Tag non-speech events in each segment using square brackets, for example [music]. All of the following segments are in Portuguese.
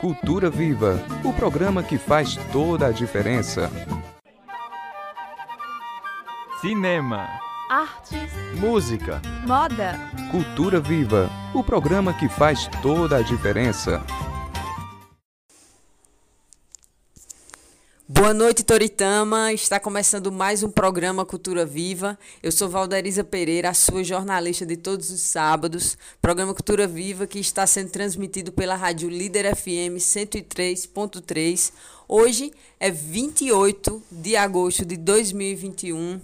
Cultura Viva o programa que faz toda a diferença. Cinema, artes, música, moda. Cultura Viva o programa que faz toda a diferença. Boa noite, Toritama. Está começando mais um programa Cultura Viva. Eu sou Valderiza Pereira, a sua jornalista de todos os sábados. Programa Cultura Viva que está sendo transmitido pela Rádio Líder FM 103.3. Hoje é 28 de agosto de 2021.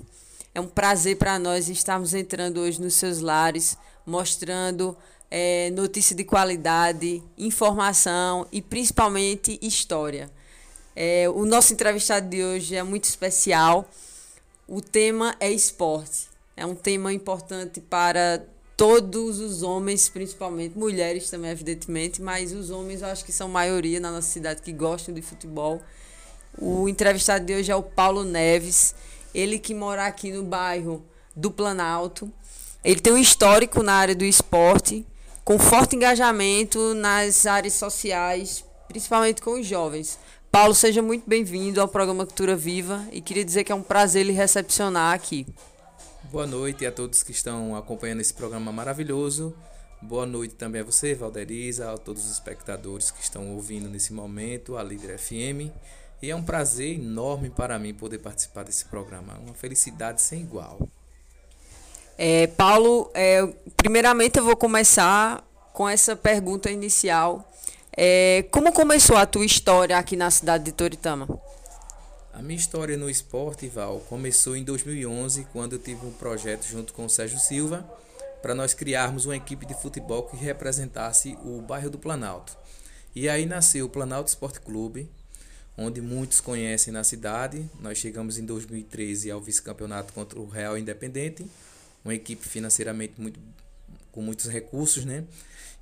É um prazer para nós estarmos entrando hoje nos seus lares, mostrando é, notícia de qualidade, informação e principalmente história. É, o nosso entrevistado de hoje é muito especial. O tema é esporte. É um tema importante para todos os homens, principalmente mulheres também, evidentemente, mas os homens eu acho que são maioria na nossa cidade que gostam de futebol. O entrevistado de hoje é o Paulo Neves, ele que mora aqui no bairro do Planalto. Ele tem um histórico na área do esporte, com forte engajamento nas áreas sociais, principalmente com os jovens. Paulo, seja muito bem-vindo ao programa Cultura Viva e queria dizer que é um prazer lhe recepcionar aqui. Boa noite a todos que estão acompanhando esse programa maravilhoso. Boa noite também a você, Valderiza, a todos os espectadores que estão ouvindo nesse momento, a Líder FM. E é um prazer enorme para mim poder participar desse programa. Uma felicidade sem igual. É, Paulo, é, primeiramente eu vou começar com essa pergunta inicial é, como começou a tua história aqui na cidade de Toritama? A minha história no esporte, Val, começou em 2011, quando eu tive um projeto junto com o Sérgio Silva para nós criarmos uma equipe de futebol que representasse o bairro do Planalto. E aí nasceu o Planalto Esporte Clube, onde muitos conhecem na cidade. Nós chegamos em 2013 ao vice-campeonato contra o Real Independente, uma equipe financeiramente muito, com muitos recursos, né?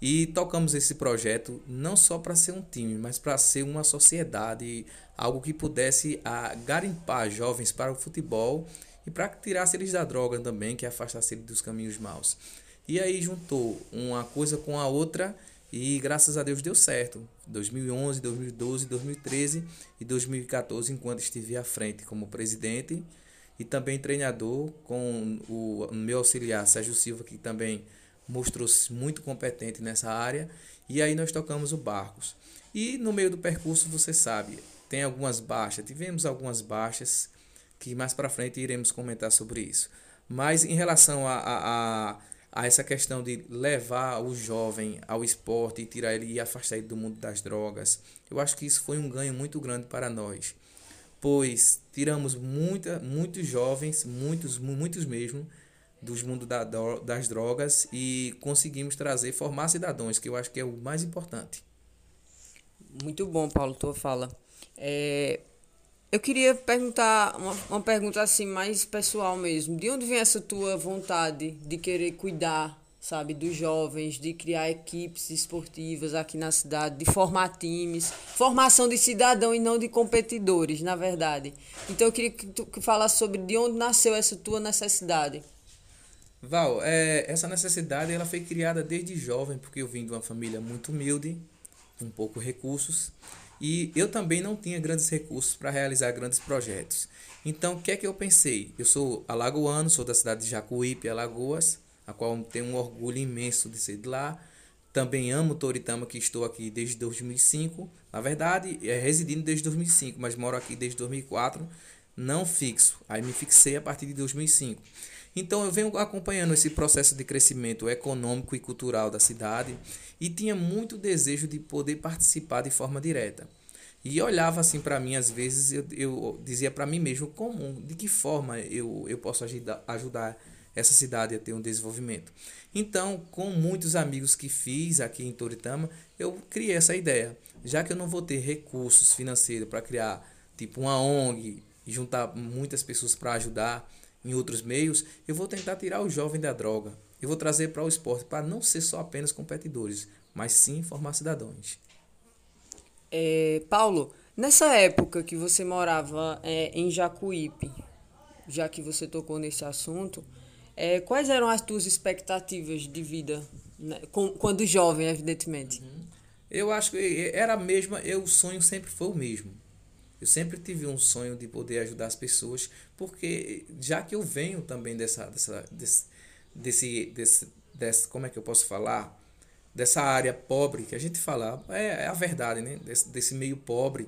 E tocamos esse projeto não só para ser um time, mas para ser uma sociedade, algo que pudesse a, ah, garimpar jovens para o futebol e para tirar eles da droga também, que afastasse eles dos caminhos maus. E aí juntou uma coisa com a outra e graças a Deus deu certo. 2011, 2012, 2013 e 2014, enquanto estive à frente como presidente e também treinador com o meu auxiliar Sérgio Silva, que também mostrou-se muito competente nessa área e aí nós tocamos o Barcos. E no meio do percurso, você sabe, tem algumas baixas, tivemos algumas baixas que mais para frente iremos comentar sobre isso. Mas em relação a, a, a, essa questão de levar o jovem ao esporte e tirar ele e afastar ele do mundo das drogas, eu acho que isso foi um ganho muito grande para nós. Pois tiramos muita, muitos jovens, muitos, muitos mesmo, dos mundos da, das drogas e conseguimos trazer, formar cidadãos, que eu acho que é o mais importante. Muito bom, Paulo, tua fala. É, eu queria perguntar uma, uma pergunta assim mais pessoal mesmo. De onde vem essa tua vontade de querer cuidar, sabe, dos jovens, de criar equipes esportivas aqui na cidade, de formar times, formação de cidadão e não de competidores, na verdade. Então eu queria que tu falasse sobre de onde nasceu essa tua necessidade. Val, é, essa necessidade ela foi criada desde jovem, porque eu vim de uma família muito humilde, com pouco recursos, e eu também não tinha grandes recursos para realizar grandes projetos. Então, o que é que eu pensei? Eu sou alagoano, sou da cidade de Jacuípe, Alagoas, a qual tenho um orgulho imenso de ser de lá. Também amo Toritama, que estou aqui desde 2005. Na verdade, é residindo desde 2005, mas moro aqui desde 2004, não fixo. Aí me fixei a partir de 2005. Então eu venho acompanhando esse processo de crescimento econômico e cultural da cidade e tinha muito desejo de poder participar de forma direta. E olhava assim para mim, às vezes eu, eu dizia para mim mesmo como, de que forma eu, eu posso ajudar, ajudar essa cidade a ter um desenvolvimento. Então, com muitos amigos que fiz aqui em Toritama, eu criei essa ideia. Já que eu não vou ter recursos financeiros para criar tipo uma ONG, juntar muitas pessoas para ajudar, em outros meios, eu vou tentar tirar o jovem da droga. Eu vou trazer para o esporte para não ser só apenas competidores, mas sim formar cidadãos. É, Paulo, nessa época que você morava é, em Jacuípe, já que você tocou nesse assunto, é, quais eram as tuas expectativas de vida, né? Com, quando jovem, evidentemente? Uhum. Eu acho que era a mesma, eu, o sonho sempre foi o mesmo. Eu sempre tive um sonho de poder ajudar as pessoas, porque já que eu venho também dessa, dessa desse, desse, desse, desse como é que eu posso falar? Dessa área pobre que a gente fala, é, é a verdade, né? Desse, desse meio pobre,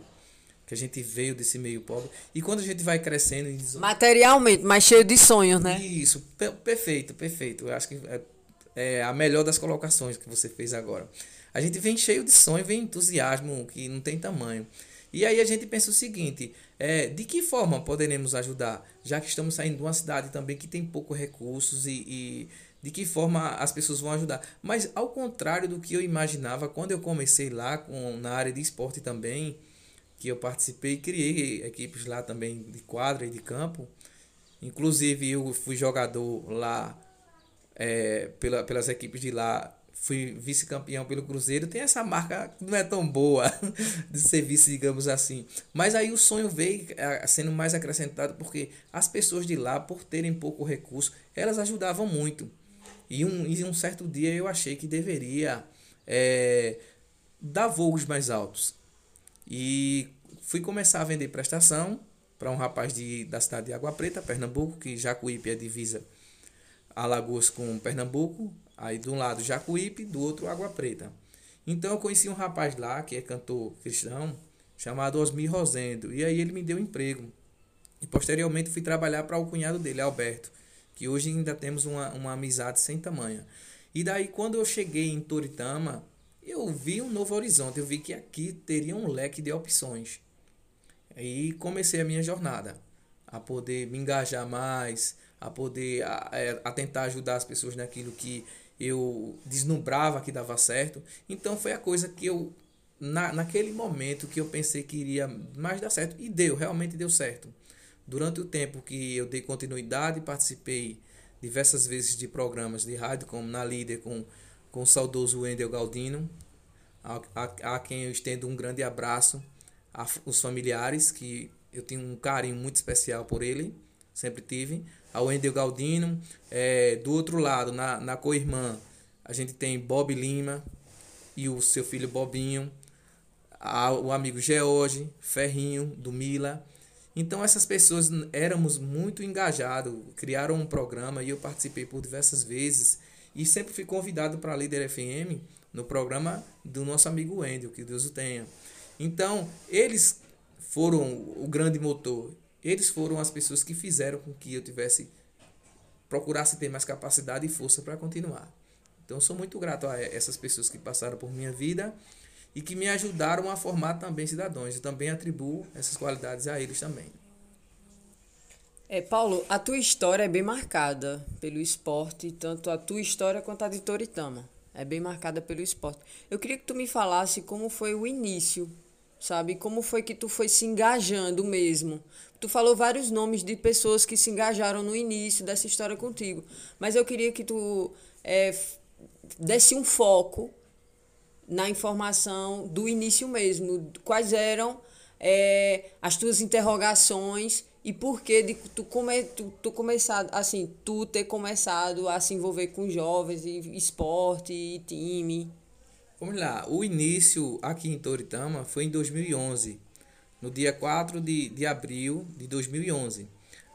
que a gente veio desse meio pobre. E quando a gente vai crescendo. Diz, Materialmente, mas cheio de sonhos, né? Isso, perfeito, perfeito. Eu acho que é, é a melhor das colocações que você fez agora. A gente vem cheio de sonho, vem entusiasmo que não tem tamanho. E aí a gente pensa o seguinte: é, de que forma poderemos ajudar? Já que estamos saindo de uma cidade também que tem poucos recursos e, e de que forma as pessoas vão ajudar. Mas ao contrário do que eu imaginava quando eu comecei lá com, na área de esporte também, que eu participei e criei equipes lá também de quadra e de campo. Inclusive eu fui jogador lá é, pela, pelas equipes de lá fui vice-campeão pelo Cruzeiro, tem essa marca que não é tão boa [laughs] de ser vice, digamos assim. Mas aí o sonho veio é, sendo mais acrescentado porque as pessoas de lá, por terem pouco recurso, elas ajudavam muito. E um, e um certo dia eu achei que deveria é, dar voos mais altos. E fui começar a vender prestação para um rapaz de, da cidade de Água Preta, Pernambuco, que Jacuípe é divisa Alagoas com Pernambuco, Aí de um lado Jacuípe, do outro Água Preta. Então eu conheci um rapaz lá, que é cantor cristão, chamado Osmir Rosendo. E aí ele me deu emprego. E posteriormente fui trabalhar para o cunhado dele, Alberto, que hoje ainda temos uma, uma amizade sem tamanha. E daí quando eu cheguei em Toritama, eu vi um novo horizonte, eu vi que aqui teria um leque de opções. Aí comecei a minha jornada, a poder me engajar mais, a poder a, é, a tentar ajudar as pessoas naquilo que eu deslumbrava que dava certo. Então foi a coisa que eu, na, naquele momento que eu pensei que iria mais dar certo. E deu, realmente deu certo. Durante o tempo que eu dei continuidade, participei diversas vezes de programas de rádio, como na Líder, com, com o saudoso Wendel Galdino, a, a, a quem eu estendo um grande abraço, a, os familiares, que eu tenho um carinho muito especial por ele, sempre tive ao Wendel Galdino. É, do outro lado, na, na co-irmã, a gente tem Bob Lima e o seu filho Bobinho, a, o amigo George, Ferrinho, do Mila. Então essas pessoas éramos muito engajados, criaram um programa e eu participei por diversas vezes e sempre fui convidado para a Líder FM no programa do nosso amigo Wendel, que Deus o tenha. Então, eles foram o grande motor. Eles foram as pessoas que fizeram com que eu tivesse procurasse ter mais capacidade e força para continuar. Então sou muito grato a essas pessoas que passaram por minha vida e que me ajudaram a formar também cidadãos. Eu também atribuo essas qualidades a eles também. É, Paulo, a tua história é bem marcada pelo esporte, tanto a tua história quanto a de Toritama. É bem marcada pelo esporte. Eu queria que tu me falasse como foi o início, sabe? Como foi que tu foi se engajando mesmo Tu falou vários nomes de pessoas que se engajaram no início dessa história contigo. Mas eu queria que tu é, desse um foco na informação do início mesmo. Quais eram é, as tuas interrogações e por que de tu, come, tu, tu assim, tu ter começado a se envolver com jovens e esporte e time? Vamos lá, o início aqui em Toritama foi em 2011 no dia 4 de, de abril de 2011.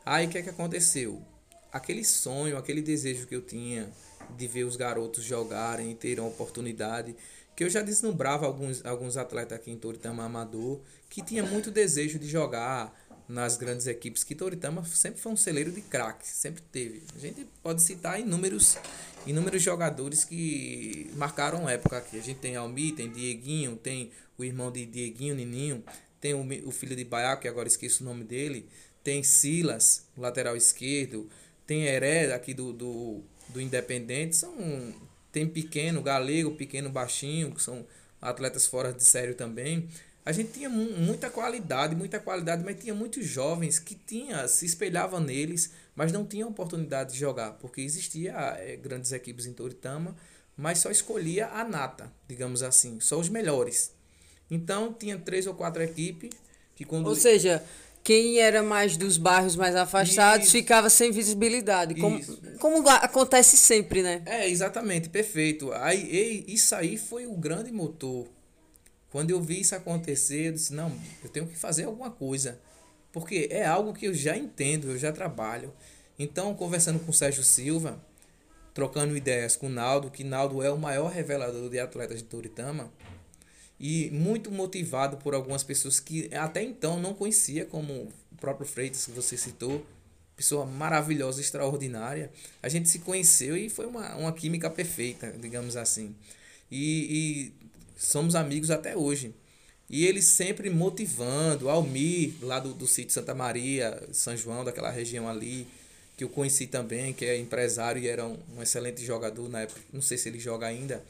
Aí o que, é que aconteceu? Aquele sonho, aquele desejo que eu tinha de ver os garotos jogarem e terem oportunidade, que eu já deslumbrava alguns, alguns atletas aqui em Toritama Amador, que tinha muito desejo de jogar nas grandes equipes, que Toritama sempre foi um celeiro de craques, sempre teve. A gente pode citar inúmeros, inúmeros jogadores que marcaram época aqui. A gente tem Almi, tem Dieguinho, tem o irmão de Dieguinho, Nininho, tem o, o filho de Baiá, que agora esqueço o nome dele, tem Silas, lateral esquerdo, tem Heré aqui do, do, do Independente, são tem pequeno, galego, pequeno, baixinho, que são atletas fora de sério também. A gente tinha muita qualidade, muita qualidade, mas tinha muitos jovens que tinha, se espelhavam neles, mas não tinham oportunidade de jogar, porque existia é, grandes equipes em Toritama, mas só escolhia a nata, digamos assim, só os melhores. Então tinha três ou quatro equipes que quando. Ou seja, quem era mais dos bairros mais afastados isso. ficava sem visibilidade. Como, como acontece sempre, né? É, exatamente, perfeito. Aí, isso aí foi o grande motor Quando eu vi isso acontecer, eu disse: não, eu tenho que fazer alguma coisa. Porque é algo que eu já entendo, eu já trabalho. Então, conversando com o Sérgio Silva, trocando ideias com o Naldo, que Naldo é o maior revelador de atletas de Toritama, e muito motivado por algumas pessoas que até então não conhecia, como o próprio Freitas, que você citou, pessoa maravilhosa, extraordinária. A gente se conheceu e foi uma, uma química perfeita, digamos assim. E, e somos amigos até hoje. E ele sempre motivando, Almir, lá do, do sítio Santa Maria, São João, daquela região ali, que eu conheci também, que é empresário e era um, um excelente jogador na época, não sei se ele joga ainda,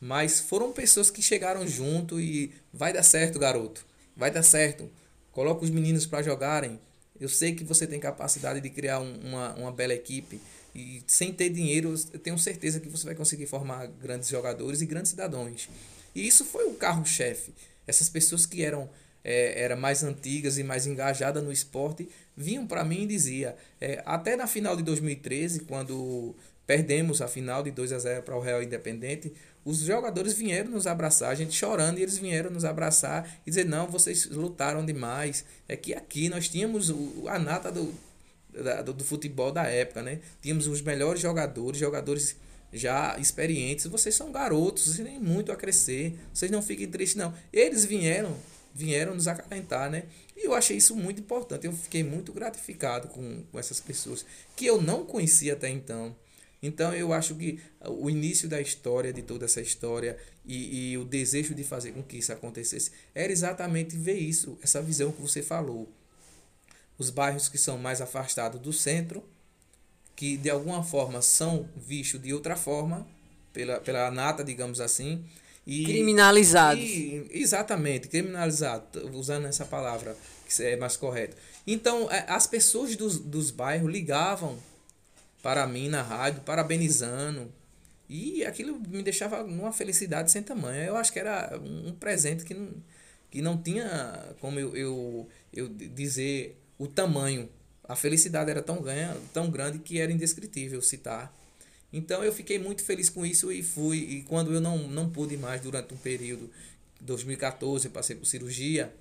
mas foram pessoas que chegaram junto e vai dar certo, garoto, vai dar certo, coloca os meninos para jogarem, eu sei que você tem capacidade de criar um, uma, uma bela equipe, e sem ter dinheiro, eu tenho certeza que você vai conseguir formar grandes jogadores e grandes cidadãos. E isso foi o carro-chefe. Essas pessoas que eram é, era mais antigas e mais engajadas no esporte vinham para mim e dizia é, até na final de 2013 quando perdemos a final de 2 a 0 para o Real Independente os jogadores vieram nos abraçar a gente chorando e eles vieram nos abraçar e dizer não vocês lutaram demais é que aqui nós tínhamos o, a nata do, da, do, do futebol da época né tínhamos os melhores jogadores jogadores já experientes, vocês são garotos, vocês têm muito a crescer, vocês não fiquem tristes não. Eles vieram, vieram nos acalentar, né? E eu achei isso muito importante, eu fiquei muito gratificado com, com essas pessoas que eu não conhecia até então. Então eu acho que o início da história, de toda essa história, e, e o desejo de fazer com que isso acontecesse, era exatamente ver isso, essa visão que você falou. Os bairros que são mais afastados do centro, que de alguma forma são vistos de outra forma, pela, pela nata, digamos assim. E, criminalizados. E, exatamente, criminalizado, usando essa palavra que é mais correta. Então, é, as pessoas dos, dos bairros ligavam para mim na rádio, parabenizando. E aquilo me deixava numa felicidade sem tamanho. Eu acho que era um presente que não, que não tinha como eu, eu, eu dizer o tamanho a felicidade era tão, ganha, tão grande que era indescritível citar. Então eu fiquei muito feliz com isso e fui. E quando eu não, não pude mais durante um período, 2014, eu passei por cirurgia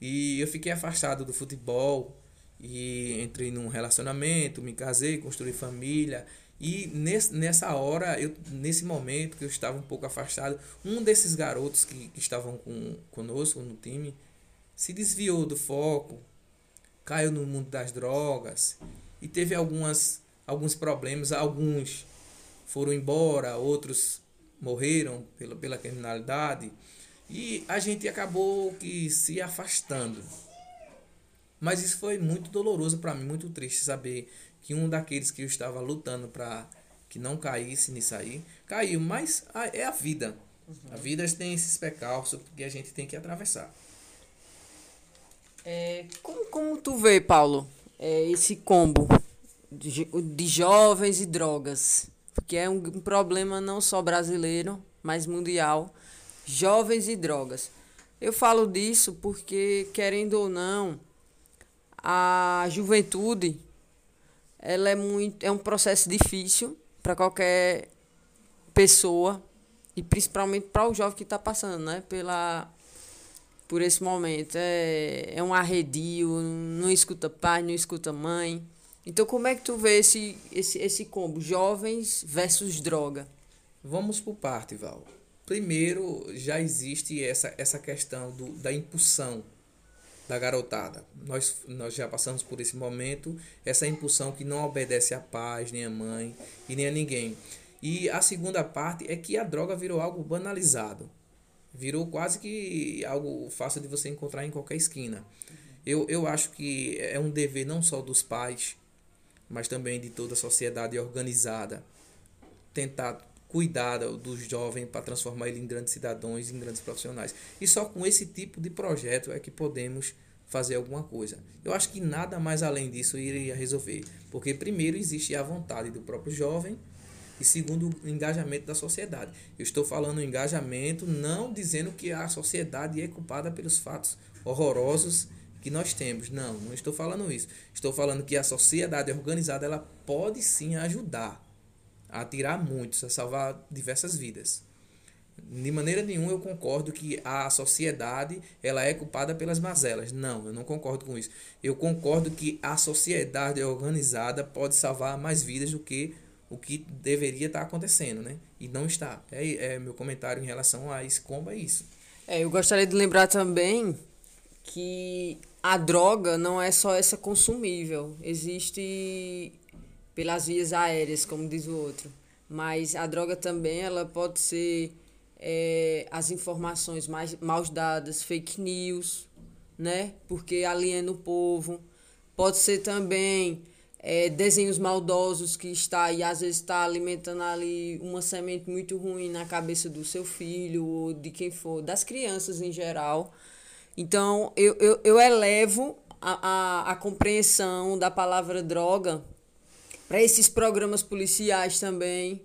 e eu fiquei afastado do futebol e entrei num relacionamento, me casei, construí família. E nesse, nessa hora, eu, nesse momento que eu estava um pouco afastado, um desses garotos que, que estavam com, conosco no time se desviou do foco, caiu no mundo das drogas e teve algumas, alguns problemas. Alguns foram embora, outros morreram pela, pela criminalidade e a gente acabou que se afastando. Mas isso foi muito doloroso para mim, muito triste saber que um daqueles que eu estava lutando para que não caísse nisso aí, caiu. Mas é a vida. Uhum. A vida tem esses percalços que a gente tem que atravessar. É, como, como tu vê, Paulo, é, esse combo de, de jovens e drogas? Porque é um, um problema não só brasileiro, mas mundial. Jovens e drogas. Eu falo disso porque, querendo ou não, a juventude ela é muito é um processo difícil para qualquer pessoa e principalmente para o jovem que está passando né pela por esse momento. É, é um arredio, não escuta pai, não escuta mãe. Então, como é que tu vê esse, esse, esse combo, jovens versus droga? Vamos por parte, Val. Primeiro, já existe essa, essa questão do, da impulsão da garotada. Nós, nós já passamos por esse momento, essa impulsão que não obedece a pais, nem a mãe e nem a ninguém. E a segunda parte é que a droga virou algo banalizado virou quase que algo fácil de você encontrar em qualquer esquina. Eu, eu acho que é um dever não só dos pais, mas também de toda a sociedade organizada tentar cuidar do jovem para transformar ele em grandes cidadãos, em grandes profissionais. E só com esse tipo de projeto é que podemos fazer alguma coisa. Eu acho que nada mais além disso iria resolver, porque primeiro existe a vontade do próprio jovem e segundo o engajamento da sociedade. Eu estou falando engajamento não dizendo que a sociedade é culpada pelos fatos horrorosos que nós temos. Não, não estou falando isso. Estou falando que a sociedade organizada ela pode sim ajudar a tirar muitos, a salvar diversas vidas. De maneira nenhuma eu concordo que a sociedade ela é culpada pelas mazelas. Não, eu não concordo com isso. Eu concordo que a sociedade organizada pode salvar mais vidas do que o que deveria estar acontecendo, né? E não está. É, é meu comentário em relação a isso, como é isso. É, eu gostaria de lembrar também que a droga não é só essa consumível. Existe pelas vias aéreas, como diz o outro. Mas a droga também ela pode ser é, as informações mais mal dadas, fake news, né? Porque aliena o povo. Pode ser também é, desenhos maldosos que está e às vezes está alimentando ali uma semente muito ruim na cabeça do seu filho ou de quem for, das crianças em geral. Então eu, eu, eu elevo a, a, a compreensão da palavra droga para esses programas policiais também,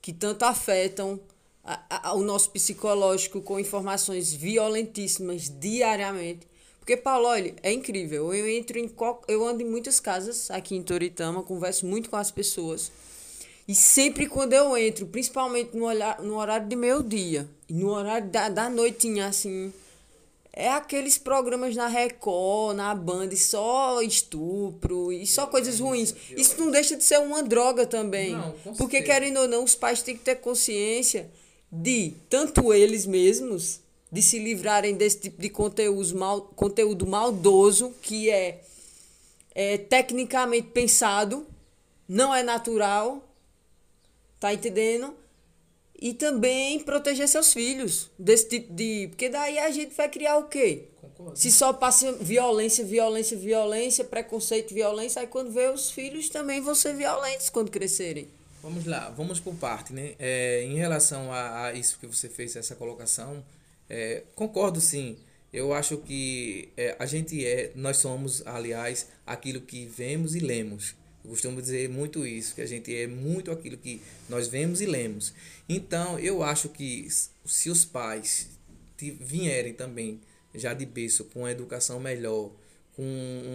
que tanto afetam a, a, o nosso psicológico com informações violentíssimas diariamente. Porque, Paulo, olha, é incrível. Eu entro em. Eu ando em muitas casas aqui em Toritama, converso muito com as pessoas. E sempre quando eu entro, principalmente no, olhar, no horário de meio-dia, no horário da, da noitinha, assim, é aqueles programas na Record, na Band, só estupro e só coisas ruins. Isso não deixa de ser uma droga também. Não, Porque, querendo ou não, os pais têm que ter consciência de tanto eles mesmos de se livrarem desse tipo de conteúdo, mal, conteúdo maldoso que é, é tecnicamente pensado, não é natural, tá entendendo? E também proteger seus filhos desse tipo de. Porque daí a gente vai criar o quê? Concordo. Se só passa violência, violência, violência, preconceito, violência, aí quando vê os filhos também vão ser violentos quando crescerem. Vamos lá, vamos por parte, né? É, em relação a, a, isso que você fez, essa colocação, é, concordo sim. Eu acho que é, a gente é, nós somos, aliás, aquilo que vemos e lemos. Eu costumo dizer muito isso, que a gente é muito aquilo que nós vemos e lemos. Então, eu acho que se os pais vierem também já de berço com uma educação melhor, com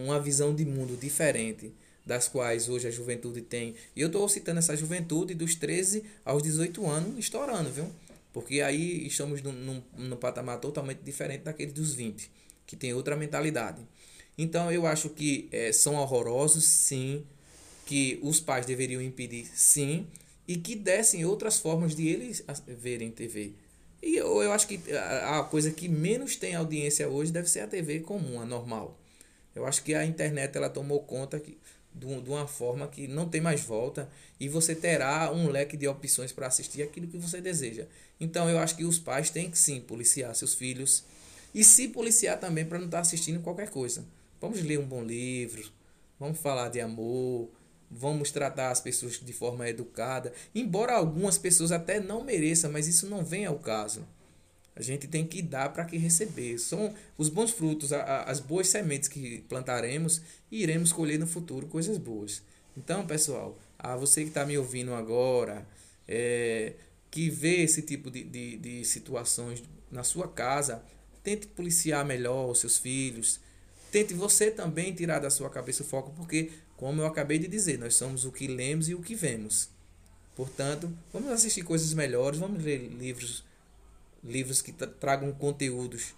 uma visão de mundo diferente, das quais hoje a juventude tem. E eu estou citando essa juventude dos 13 aos 18 anos estourando, viu? Porque aí estamos num, num, num patamar totalmente diferente daquele dos 20, que tem outra mentalidade. Então eu acho que é, são horrorosos, sim, que os pais deveriam impedir, sim, e que dessem outras formas de eles verem TV. E eu, eu acho que a, a coisa que menos tem audiência hoje deve ser a TV comum, a normal. Eu acho que a internet ela tomou conta que de uma forma que não tem mais volta e você terá um leque de opções para assistir aquilo que você deseja. Então eu acho que os pais têm que sim policiar seus filhos e se policiar também para não estar tá assistindo qualquer coisa. Vamos ler um bom livro, vamos falar de amor, vamos tratar as pessoas de forma educada, embora algumas pessoas até não mereçam, mas isso não vem ao caso. A gente tem que dar para que receber. São os bons frutos, as boas sementes que plantaremos e iremos colher no futuro coisas boas. Então, pessoal, a você que está me ouvindo agora, é, que vê esse tipo de, de, de situações na sua casa, tente policiar melhor os seus filhos. Tente você também tirar da sua cabeça o foco, porque, como eu acabei de dizer, nós somos o que lemos e o que vemos. Portanto, vamos assistir coisas melhores, vamos ler livros livros que tragam conteúdos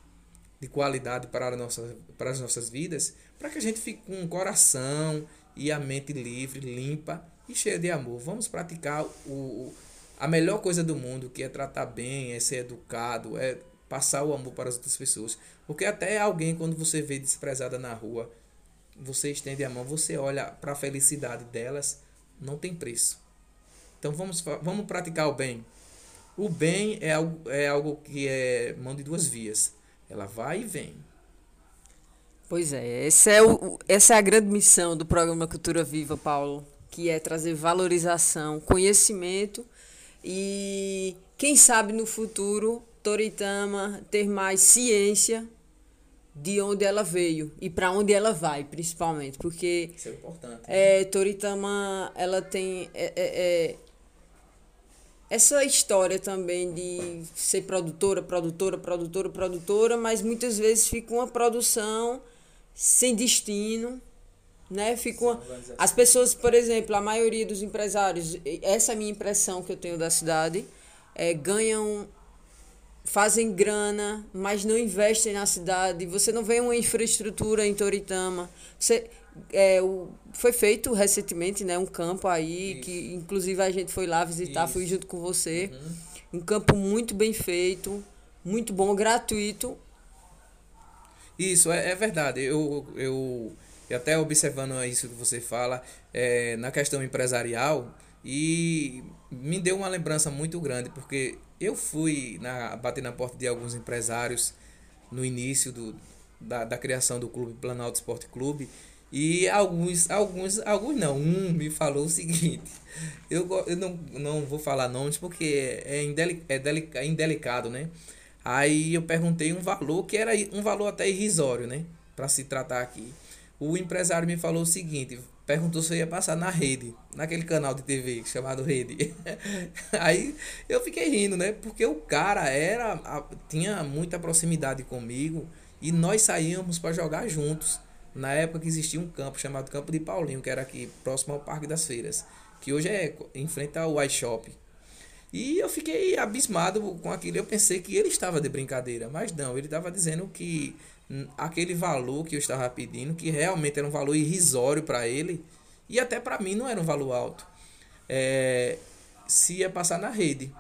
de qualidade para, nossa, para as nossas vidas, para que a gente fique com o coração e a mente livre, limpa e cheia de amor. Vamos praticar o, a melhor coisa do mundo, que é tratar bem, é ser educado, é passar o amor para as outras pessoas. Porque até alguém, quando você vê desprezada na rua, você estende a mão, você olha para a felicidade delas, não tem preço. Então vamos, vamos praticar o bem. O bem é algo, é algo que é mão de duas vias. Ela vai e vem. Pois é, essa é, o, essa é a grande missão do programa Cultura Viva, Paulo, que é trazer valorização, conhecimento e, quem sabe, no futuro, Toritama ter mais ciência de onde ela veio e para onde ela vai, principalmente, porque Isso é importante. Né? É, Toritama, ela tem é, é, é essa história também de ser produtora, produtora, produtora, produtora, mas muitas vezes fica uma produção sem destino, né? Fica uma... As pessoas, por exemplo, a maioria dos empresários, essa é a minha impressão que eu tenho da cidade, é, ganham fazem grana, mas não investem na cidade. Você não vê uma infraestrutura em Toritama. Você, é, o, foi feito recentemente né, um campo aí, Isso. que inclusive a gente foi lá visitar, Isso. fui junto com você. Uhum. Um campo muito bem feito, muito bom, gratuito. Isso, é, é verdade. Eu, eu, eu até observando isso que você fala, é, na questão empresarial, e me deu uma lembrança muito grande, porque eu fui na, bater na porta de alguns empresários no início do, da, da criação do clube Planalto Esporte Clube e alguns, alguns, alguns não, um me falou o seguinte, [laughs] eu, eu não, não vou falar nomes porque é, indelic, é, delica, é indelicado, né? Aí eu perguntei um valor que era um valor até irrisório, né? Para se tratar aqui. O empresário me falou o seguinte, perguntou se eu ia passar na rede, naquele canal de TV chamado Rede. [laughs] Aí eu fiquei rindo, né? Porque o cara era tinha muita proximidade comigo e nós saíamos para jogar juntos. Na época que existia um campo chamado Campo de Paulinho, que era aqui próximo ao Parque das Feiras, que hoje é em frente ao iShop. E eu fiquei abismado com aquilo. Eu pensei que ele estava de brincadeira, mas não, ele estava dizendo que aquele valor que eu estava pedindo, que realmente era um valor irrisório para ele, e até para mim não era um valor alto, é, se ia passar na rede.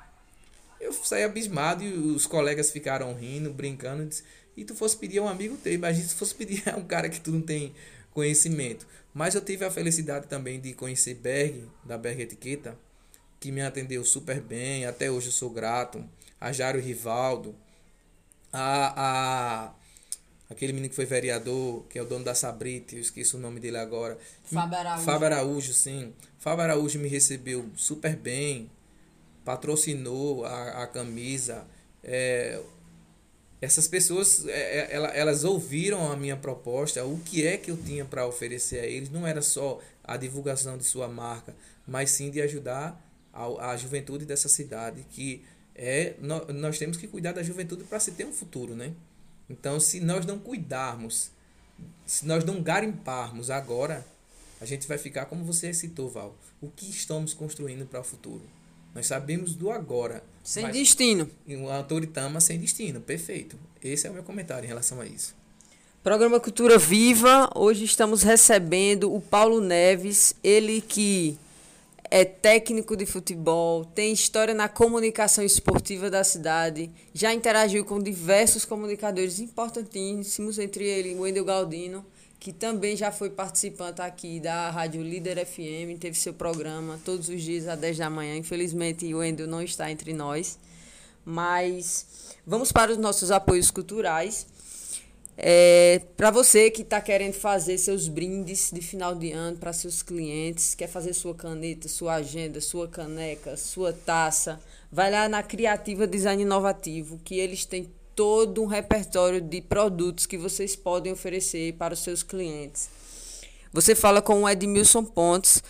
Eu saí abismado e os colegas ficaram rindo, brincando. Disse, e tu fosse pedir a um amigo teu, imagina se fosse pedir a um cara que tu não tem conhecimento. Mas eu tive a felicidade também de conhecer Berg, da Berg Etiqueta, que me atendeu super bem, até hoje eu sou grato. A Jário Rivaldo, a, a Aquele menino que foi vereador, que é o dono da Sabrite, eu esqueci o nome dele agora. Fábio Araújo. Fábio Araújo, sim. Fábio Araújo me recebeu super bem, patrocinou a, a camisa. É, essas pessoas, é, é elas, ouviram a minha proposta, o que é que eu tinha para oferecer a eles. Não era só a divulgação de sua marca, mas sim de ajudar a, a juventude dessa cidade, que é nós, nós temos que cuidar da juventude para se ter um futuro, né? Então, se nós não cuidarmos, se nós não garimparmos agora, a gente vai ficar como você citou, Val. O que estamos construindo para o futuro? Nós sabemos do agora. Sem destino. Um autoritama sem destino. Perfeito. Esse é o meu comentário em relação a isso. Programa Cultura Viva. Hoje estamos recebendo o Paulo Neves, ele que é técnico de futebol, tem história na comunicação esportiva da cidade, já interagiu com diversos comunicadores importantíssimos, entre eles o Wendel Galdino, que também já foi participante aqui da Rádio Líder FM, teve seu programa todos os dias às 10 da manhã. Infelizmente, o Wendel não está entre nós. Mas vamos para os nossos apoios culturais. É, para você que está querendo fazer seus brindes de final de ano para seus clientes, quer fazer sua caneta, sua agenda, sua caneca, sua taça, vai lá na Criativa Design Inovativo, que eles têm todo um repertório de produtos que vocês podem oferecer para os seus clientes. Você fala com o Edmilson Pontes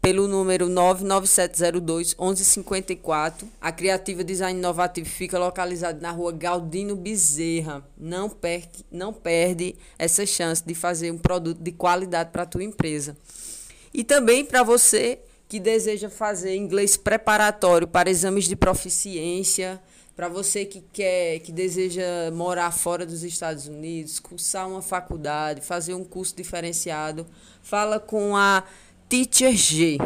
pelo número 99702 1154. A Criativa Design Inovativo fica localizada na rua Galdino Bezerra. Não perde, não perde essa chance de fazer um produto de qualidade para a tua empresa. E também para você que deseja fazer inglês preparatório para exames de proficiência, para você que quer, que deseja morar fora dos Estados Unidos, cursar uma faculdade, fazer um curso diferenciado, fala com a Teacher G.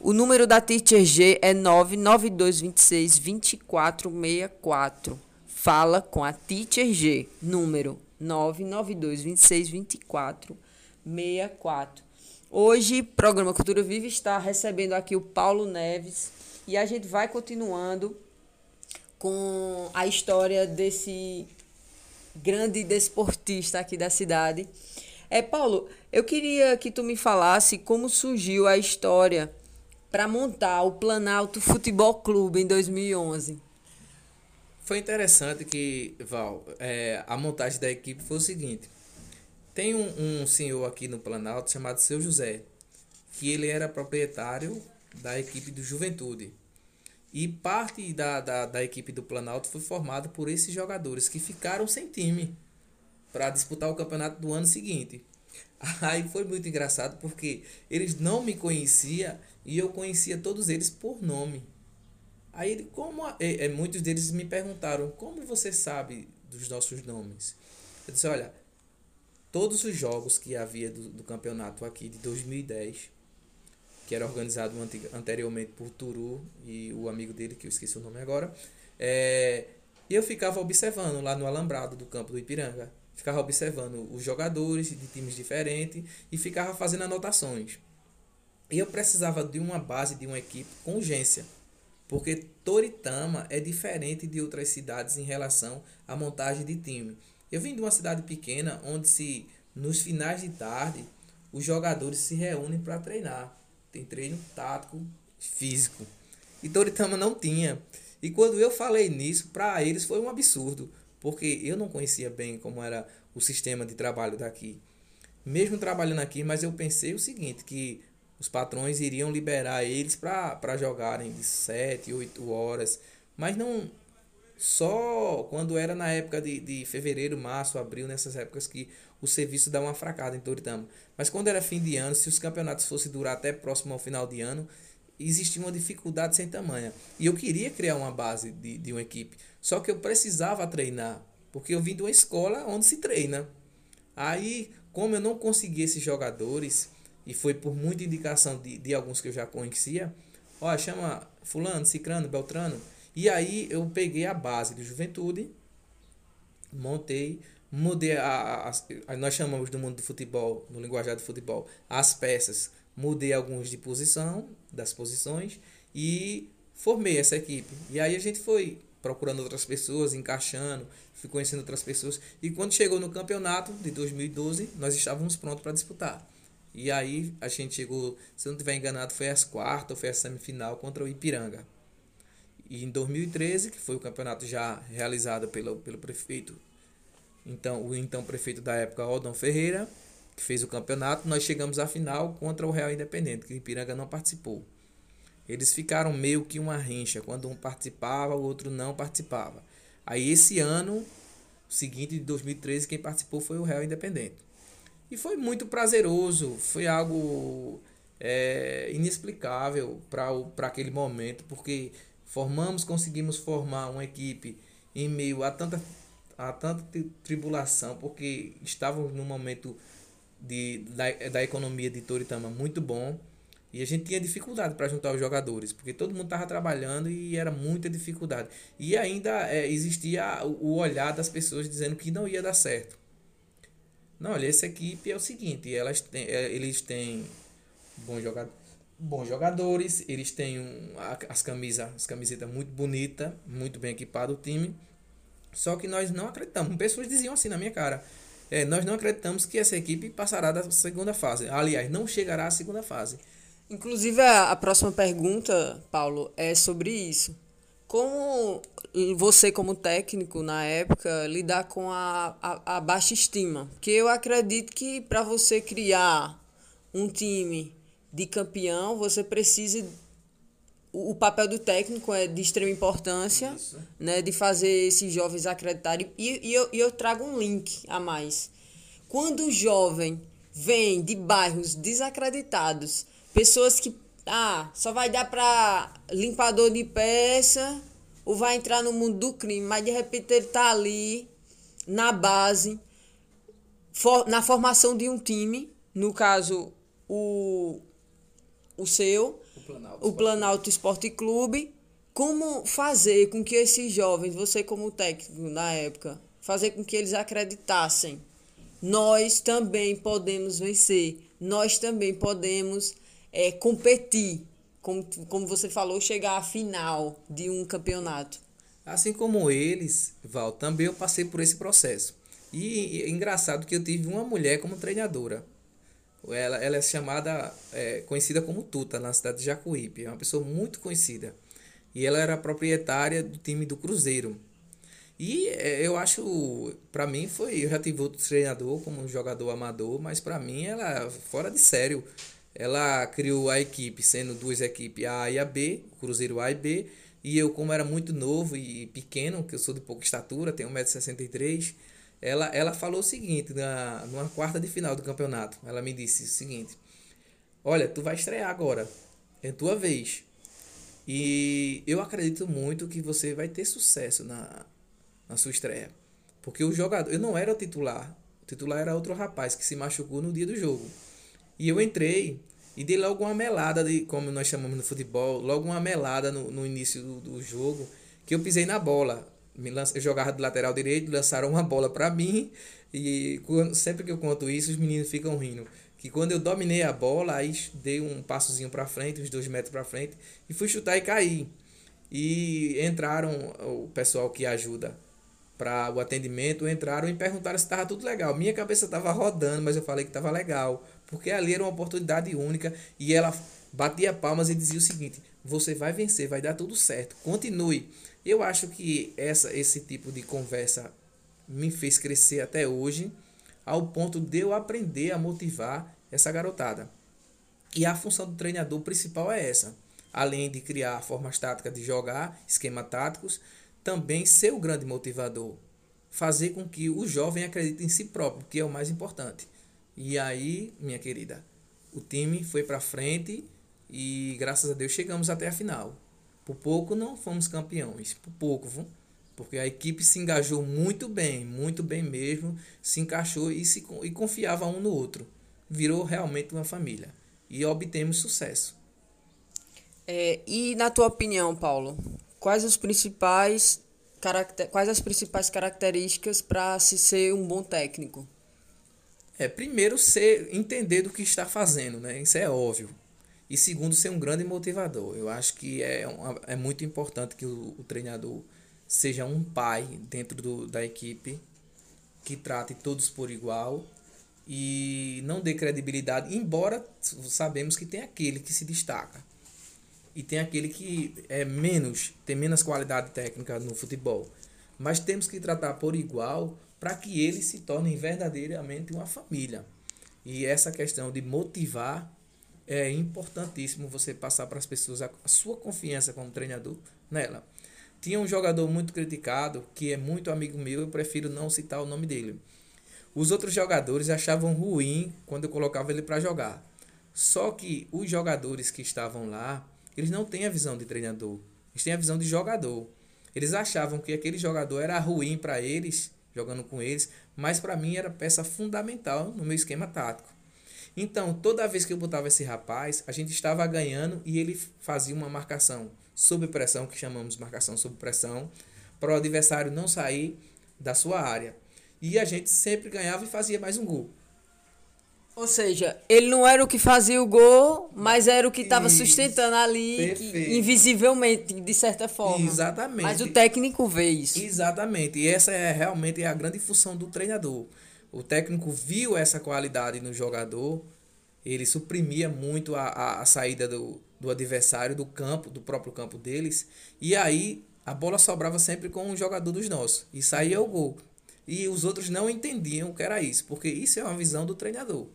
O número da Teacher G é 99226 2464. Fala com a Teacher G, número 99226 2464. Hoje, programa Cultura Viva está recebendo aqui o Paulo Neves e a gente vai continuando com a história desse grande desportista aqui da cidade. É, Paulo, eu queria que tu me falasse como surgiu a história para montar o Planalto Futebol Clube em 2011. Foi interessante que, Val, é, a montagem da equipe foi o seguinte. Tem um, um senhor aqui no Planalto chamado Seu José, que ele era proprietário da equipe do Juventude. E parte da, da, da equipe do Planalto foi formada por esses jogadores que ficaram sem time para disputar o campeonato do ano seguinte. [laughs] Aí foi muito engraçado porque eles não me conheciam e eu conhecia todos eles por nome. Aí como é, é, muitos deles me perguntaram, como você sabe dos nossos nomes? Eu disse, olha, todos os jogos que havia do, do campeonato aqui de 2010, que era organizado anteriormente por Turu e o amigo dele, que eu esqueci o nome agora, é, eu ficava observando lá no alambrado do campo do Ipiranga. Ficava observando os jogadores de times diferentes e ficava fazendo anotações. E eu precisava de uma base, de uma equipe com urgência. Porque Toritama é diferente de outras cidades em relação à montagem de time. Eu vim de uma cidade pequena onde se nos finais de tarde os jogadores se reúnem para treinar. Tem treino tático, físico. E Toritama não tinha. E quando eu falei nisso, para eles foi um absurdo, porque eu não conhecia bem como era o sistema de trabalho daqui. Mesmo trabalhando aqui, mas eu pensei o seguinte, que os patrões iriam liberar eles para jogarem de 7, 8 horas, mas não só quando era na época de, de fevereiro, março, abril, nessas épocas que o serviço dá uma fracada em Toritama. Mas quando era fim de ano, se os campeonatos fossem durar até próximo ao final de ano, existia uma dificuldade sem tamanha. E eu queria criar uma base de, de uma equipe. Só que eu precisava treinar. Porque eu vim de uma escola onde se treina. Aí, como eu não consegui esses jogadores, e foi por muita indicação de, de alguns que eu já conhecia, ó, chama fulano, cicrano, beltrano. E aí eu peguei a base de juventude, montei, mudei a, a, a, nós chamamos do mundo do futebol, no linguajar do futebol, as peças, mudei alguns de posição, das posições e formei essa equipe. E aí a gente foi procurando outras pessoas, encaixando, fui conhecendo outras pessoas. E quando chegou no campeonato de 2012, nós estávamos prontos para disputar. E aí a gente chegou, se não estiver enganado, foi as quartas ou foi a semifinal contra o Ipiranga. E em 2013, que foi o campeonato já realizado pelo, pelo prefeito, então o então prefeito da época, Aldon Ferreira, que fez o campeonato, nós chegamos à final contra o Real Independente, que Ipiranga não participou. Eles ficaram meio que uma rincha, quando um participava, o outro não participava. Aí esse ano, seguinte de 2013, quem participou foi o Real Independente. E foi muito prazeroso, foi algo é, inexplicável para aquele momento, porque formamos, conseguimos formar uma equipe em meio a tanta, a tanta tribulação, porque estávamos num momento de, da, da economia de Toritama muito bom. E a gente tinha dificuldade para juntar os jogadores, porque todo mundo estava trabalhando e era muita dificuldade. E ainda é, existia o olhar das pessoas dizendo que não ia dar certo. Não, olha, essa equipe é o seguinte, elas têm, é, eles têm bons, joga bons jogadores, eles têm um, as camisas, as camisetas muito bonitas, muito bem equipado o time. Só que nós não acreditamos. Pessoas diziam assim na minha cara. É, nós não acreditamos que essa equipe passará da segunda fase. Aliás, não chegará à segunda fase. Inclusive, a, a próxima pergunta, Paulo, é sobre isso. Como você, como técnico na época, lidar com a, a, a baixa estima? Porque eu acredito que para você criar um time de campeão, você precisa o papel do técnico é de extrema importância, Isso. né, de fazer esses jovens acreditarem. E, e, eu, e eu trago um link a mais. Quando o jovem vem de bairros desacreditados, pessoas que ah, só vai dar para limpador de peça ou vai entrar no mundo do crime, mas de repente ele tá ali na base, for, na formação de um time, no caso o, o seu, Planalto, o Planalto Esporte Clube. Como fazer com que esses jovens, você como técnico na época, fazer com que eles acreditassem? Nós também podemos vencer, nós também podemos é, competir, como, como você falou, chegar à final de um campeonato. Assim como eles, Val, também eu passei por esse processo. E, é engraçado que eu tive uma mulher como treinadora. Ela, ela é chamada, é, conhecida como Tuta, na cidade de Jacuípe. É uma pessoa muito conhecida. E ela era proprietária do time do Cruzeiro. E é, eu acho, para mim foi, eu já tive outro treinador como um jogador amador, mas para mim ela fora de sério. Ela criou a equipe, sendo duas equipes, a e a B, o Cruzeiro A e B, e eu como era muito novo e pequeno, que eu sou de pouca estatura, tenho 1,63m, ela, ela falou o seguinte, na, numa quarta de final do campeonato. Ela me disse o seguinte: Olha, tu vai estrear agora. É tua vez. E eu acredito muito que você vai ter sucesso na, na sua estreia. Porque o jogador. Eu não era o titular. O titular era outro rapaz que se machucou no dia do jogo. E eu entrei e dei logo uma melada, de, como nós chamamos no futebol, logo uma melada no, no início do, do jogo, que eu pisei na bola. Me eu jogava de lateral direito, lançaram uma bola para mim. E quando, sempre que eu conto isso, os meninos ficam rindo que quando eu dominei a bola, aí dei um passozinho para frente, uns dois metros para frente, e fui chutar e cair. E entraram o pessoal que ajuda para o atendimento, entraram e perguntaram se estava tudo legal. Minha cabeça estava rodando, mas eu falei que estava legal, porque ali era uma oportunidade única e ela batia palmas e dizia o seguinte: você vai vencer, vai dar tudo certo, continue. Eu acho que essa, esse tipo de conversa me fez crescer até hoje ao ponto de eu aprender a motivar essa garotada. E a função do treinador principal é essa. Além de criar formas táticas de jogar, esquemas táticos, também ser o grande motivador. Fazer com que o jovem acredite em si próprio, que é o mais importante. E aí, minha querida, o time foi para frente e graças a Deus chegamos até a final. Por pouco não fomos campeões, por pouco, viu? porque a equipe se engajou muito bem, muito bem mesmo, se encaixou e, se, e confiava um no outro. Virou realmente uma família. E obtemos sucesso. É, e na tua opinião, Paulo, quais os principais quais as principais características para se ser um bom técnico? É, primeiro ser entender do que está fazendo, né? Isso é óbvio. E segundo, ser um grande motivador. Eu acho que é, uma, é muito importante que o, o treinador seja um pai dentro do, da equipe que trate todos por igual e não dê credibilidade, embora sabemos que tem aquele que se destaca e tem aquele que é menos, tem menos qualidade técnica no futebol. Mas temos que tratar por igual para que eles se tornem verdadeiramente uma família. E essa questão de motivar é importantíssimo você passar para as pessoas a, sua confiança como treinador nela. Tinha um jogador muito criticado, que é muito amigo meu, eu prefiro não citar o nome dele. Os outros jogadores achavam ruim quando eu colocava ele para jogar. Só que os jogadores que estavam lá, eles não têm a visão de treinador, eles têm a visão de jogador. Eles achavam que aquele jogador era ruim para eles, jogando com eles, mas para mim era peça fundamental no meu esquema tático. Então, toda vez que eu botava esse rapaz, a gente estava ganhando e ele fazia uma marcação sob pressão, que chamamos de marcação sob pressão, para o adversário não sair da sua área. E a gente sempre ganhava e fazia mais um gol. Ou seja, ele não era o que fazia o gol, mas era o que estava sustentando ali, que, invisivelmente, de certa forma. Exatamente. Mas o técnico vê isso. Exatamente. E essa é realmente a grande função do treinador. O técnico viu essa qualidade no jogador, ele suprimia muito a, a, a saída do, do adversário, do campo, do próprio campo deles. E aí a bola sobrava sempre com um jogador dos nossos. E saía o gol. E os outros não entendiam o que era isso, porque isso é uma visão do treinador.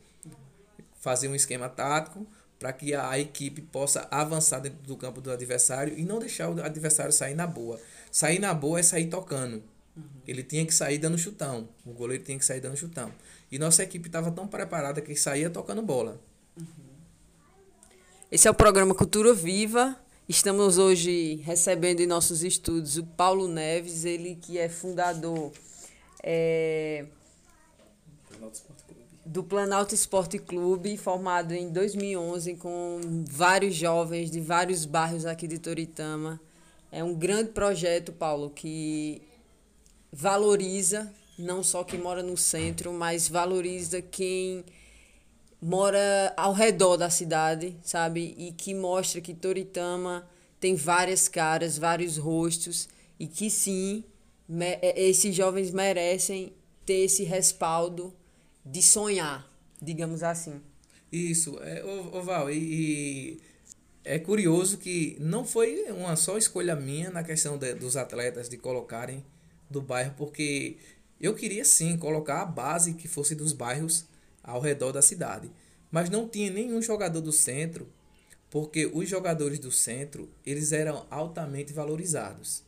Fazer um esquema tático para que a equipe possa avançar dentro do campo do adversário e não deixar o adversário sair na boa. Sair na boa é sair tocando. Ele tinha que sair dando chutão. O goleiro tinha que sair dando chutão. E nossa equipe estava tão preparada que saía tocando bola. Esse é o programa Cultura Viva. Estamos hoje recebendo em nossos estudos o Paulo Neves, ele que é fundador é, do Planalto Esporte Clube, formado em 2011 com vários jovens de vários bairros aqui de Toritama. É um grande projeto, Paulo, que valoriza não só quem mora no centro, mas valoriza quem mora ao redor da cidade, sabe? E que mostra que Toritama tem várias caras, vários rostos e que sim, é, esses jovens merecem ter esse respaldo de sonhar, digamos assim. Isso, é, ô, ô Val, e, e, é curioso que não foi uma só escolha minha na questão de, dos atletas de colocarem do bairro, porque eu queria sim colocar a base que fosse dos bairros ao redor da cidade. Mas não tinha nenhum jogador do centro, porque os jogadores do centro, eles eram altamente valorizados.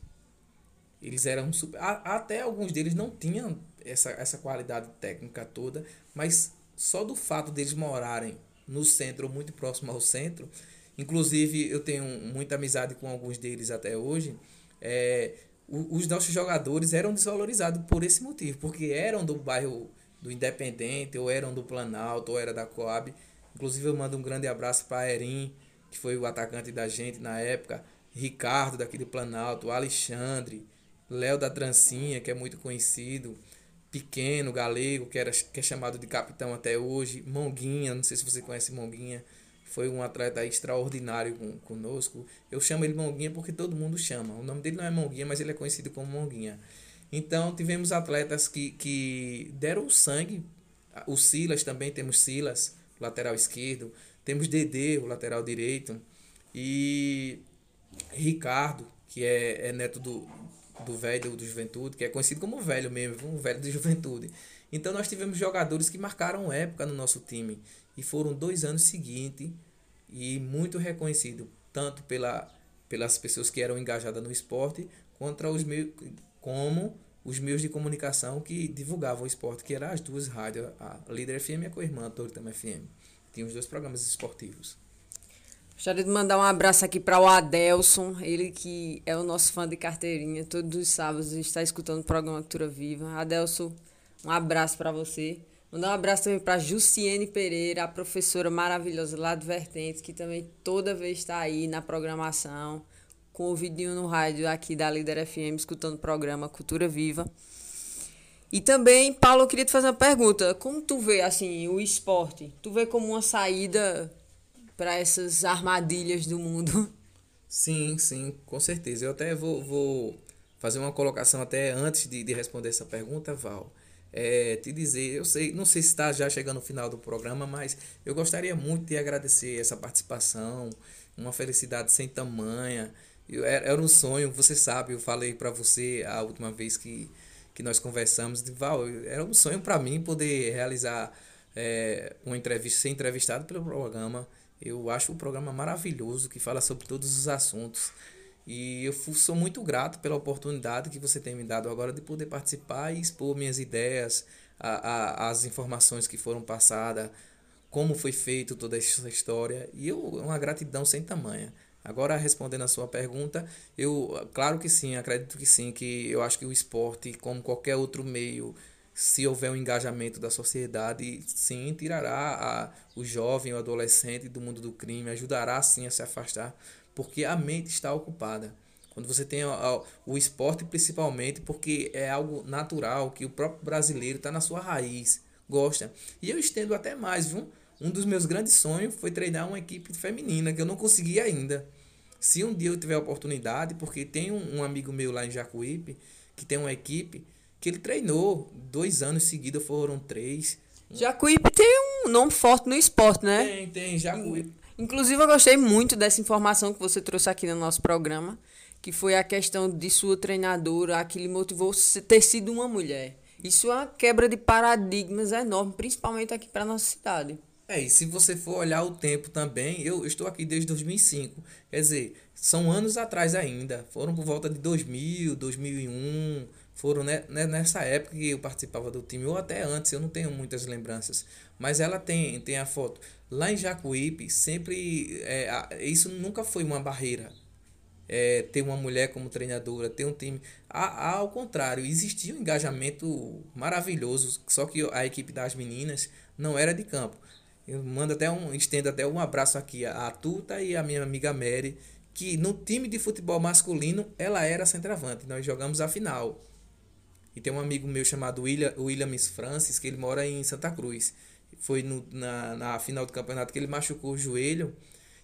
Eles eram super, até alguns deles não tinham essa, essa qualidade técnica toda, mas só do fato deles morarem no centro muito próximo ao centro, Inclusive, eu tenho muita amizade com alguns deles até hoje. É, os nossos jogadores eram desvalorizados por esse motivo, porque eram do bairro do Independente, ou eram do Planalto, ou era da Coab. Inclusive, eu mando um grande abraço para Erim, que foi o atacante da gente na época, Ricardo, daqui do Planalto, Alexandre, Léo da Trancinha, que é muito conhecido, Pequeno, Galego, que, era, que é chamado de capitão até hoje, Monguinha, não sei se você conhece Monguinha, foi um atleta extraordinário com, conosco. Eu chamo ele Monguinha porque todo mundo chama. O nome dele não é Monguinha, mas ele é conhecido como Monguinha. Então tivemos atletas que, que deram sangue. O Silas também temos Silas, lateral esquerdo. Temos Dedê, o lateral direito. E Ricardo, que é, é neto do, do velho do Juventude, que é conhecido como velho mesmo, um velho de Juventude. Então nós tivemos jogadores que marcaram época no nosso time. E foram dois anos seguintes e muito reconhecido, tanto pela, pelas pessoas que eram engajadas no esporte, contra os meios, como os meios de comunicação que divulgavam o esporte, que eram as duas rádios, a Líder FM e a Coirmã, a Toritama FM. Tinha os dois programas esportivos. Gostaria de mandar um abraço aqui para o Adelson, ele que é o nosso fã de carteirinha, todos os sábados está escutando o programa Cultura Viva. Adelson, um abraço para você. Mandar um abraço também para Jussiene Pereira, a professora maravilhosa lá do Vertentes, que também toda vez está aí na programação, com o vidinho no rádio aqui da Líder FM, escutando o programa Cultura Viva. E também, Paulo, eu queria te fazer uma pergunta. Como tu vê, assim, o esporte? Tu vê como uma saída para essas armadilhas do mundo? [laughs] Sim, sim, com certeza. Eu até vou, vou fazer uma colocação até antes de, de responder essa pergunta, Val é, te dizer, eu sei, não sei se está já chegando no final do programa, mas eu gostaria muito de agradecer essa participação, uma felicidade sem tamanha. Eu, era, um sonho, você sabe, eu falei para você a última vez que, que nós conversamos, de Val, era um sonho para mim poder realizar é, uma entrevista, ser entrevistado pelo programa. Eu acho o programa maravilhoso, que fala sobre todos os assuntos. E eu sou muito grato pela oportunidade que você tem me dado agora de poder participar e expor minhas ideias, a, a, as informações que foram passadas, como foi feito toda essa história. E eu, uma gratidão sem tamanha. Agora, respondendo a sua pergunta, eu, claro que sim, acredito que sim, que eu acho que o esporte, como qualquer outro meio, se houver um engajamento da sociedade, sim, tirará a, o jovem, o adolescente do mundo do crime, ajudará sim a se afastar porque a mente está ocupada. Quando você tem o, esporte, principalmente, porque é algo natural, que o próprio brasileiro está na sua raiz, gosta. E eu estendo até mais, viu? Um dos meus grandes sonhos foi treinar uma equipe feminina, que eu não consegui ainda. Se um dia eu tiver a oportunidade, porque tem um, um amigo meu lá em Jacuípe, que tem uma equipe, que ele treinou dois anos seguidos, foram três. Jacuípe tem um nome forte no esporte, né? Tem, tem, Jacuípe. Inclusive, eu gostei muito dessa informação que você trouxe aqui no nosso programa, que foi a questão de sua treinadora, que lhe motivou ter sido uma mulher. Isso é uma quebra de paradigmas enorme, principalmente aqui para nossa cidade. É, e se você for olhar o tempo também, eu estou aqui desde 2005. Quer dizer, são anos atrás ainda. Foram por volta de 2000, 2001. Foram né, nessa época que eu participava do time, ou até antes, eu não tenho muitas lembranças. Mas ela tem, tem a foto. Lá em Jacuípe, sempre. É, isso nunca foi uma barreira. É, ter uma mulher como treinadora, ter um time. A, ao contrário, existia um engajamento maravilhoso, só que a equipe das meninas não era de campo. Eu mando até um, estendo até um abraço aqui a Tuta e a minha amiga Mary, que no time de futebol masculino ela era centroavante. Nós jogamos a final. E tem um amigo meu chamado William, Williams Francis, que ele mora em Santa Cruz foi no, na, na final do campeonato que ele machucou o joelho.